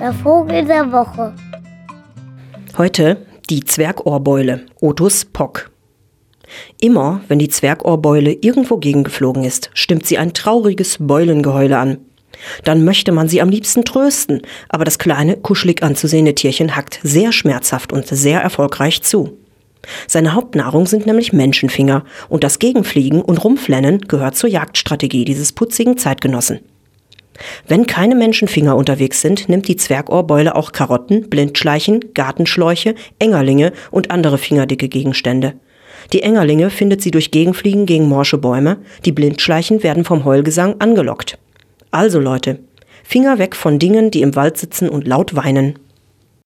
Der Vogel der Woche. Heute die Zwergohrbeule, Otus pock. Immer, wenn die Zwergohrbeule irgendwo gegengeflogen ist, stimmt sie ein trauriges Beulengeheule an. Dann möchte man sie am liebsten trösten, aber das kleine, kuschelig anzusehende Tierchen hackt sehr schmerzhaft und sehr erfolgreich zu. Seine Hauptnahrung sind nämlich Menschenfinger und das Gegenfliegen und Rumflennen gehört zur Jagdstrategie dieses putzigen Zeitgenossen. Wenn keine Menschenfinger unterwegs sind, nimmt die Zwergohrbeule auch Karotten, Blindschleichen, Gartenschläuche, Engerlinge und andere fingerdicke Gegenstände. Die Engerlinge findet sie durch Gegenfliegen gegen morsche Bäume, die Blindschleichen werden vom Heulgesang angelockt. Also Leute, Finger weg von Dingen, die im Wald sitzen und laut weinen.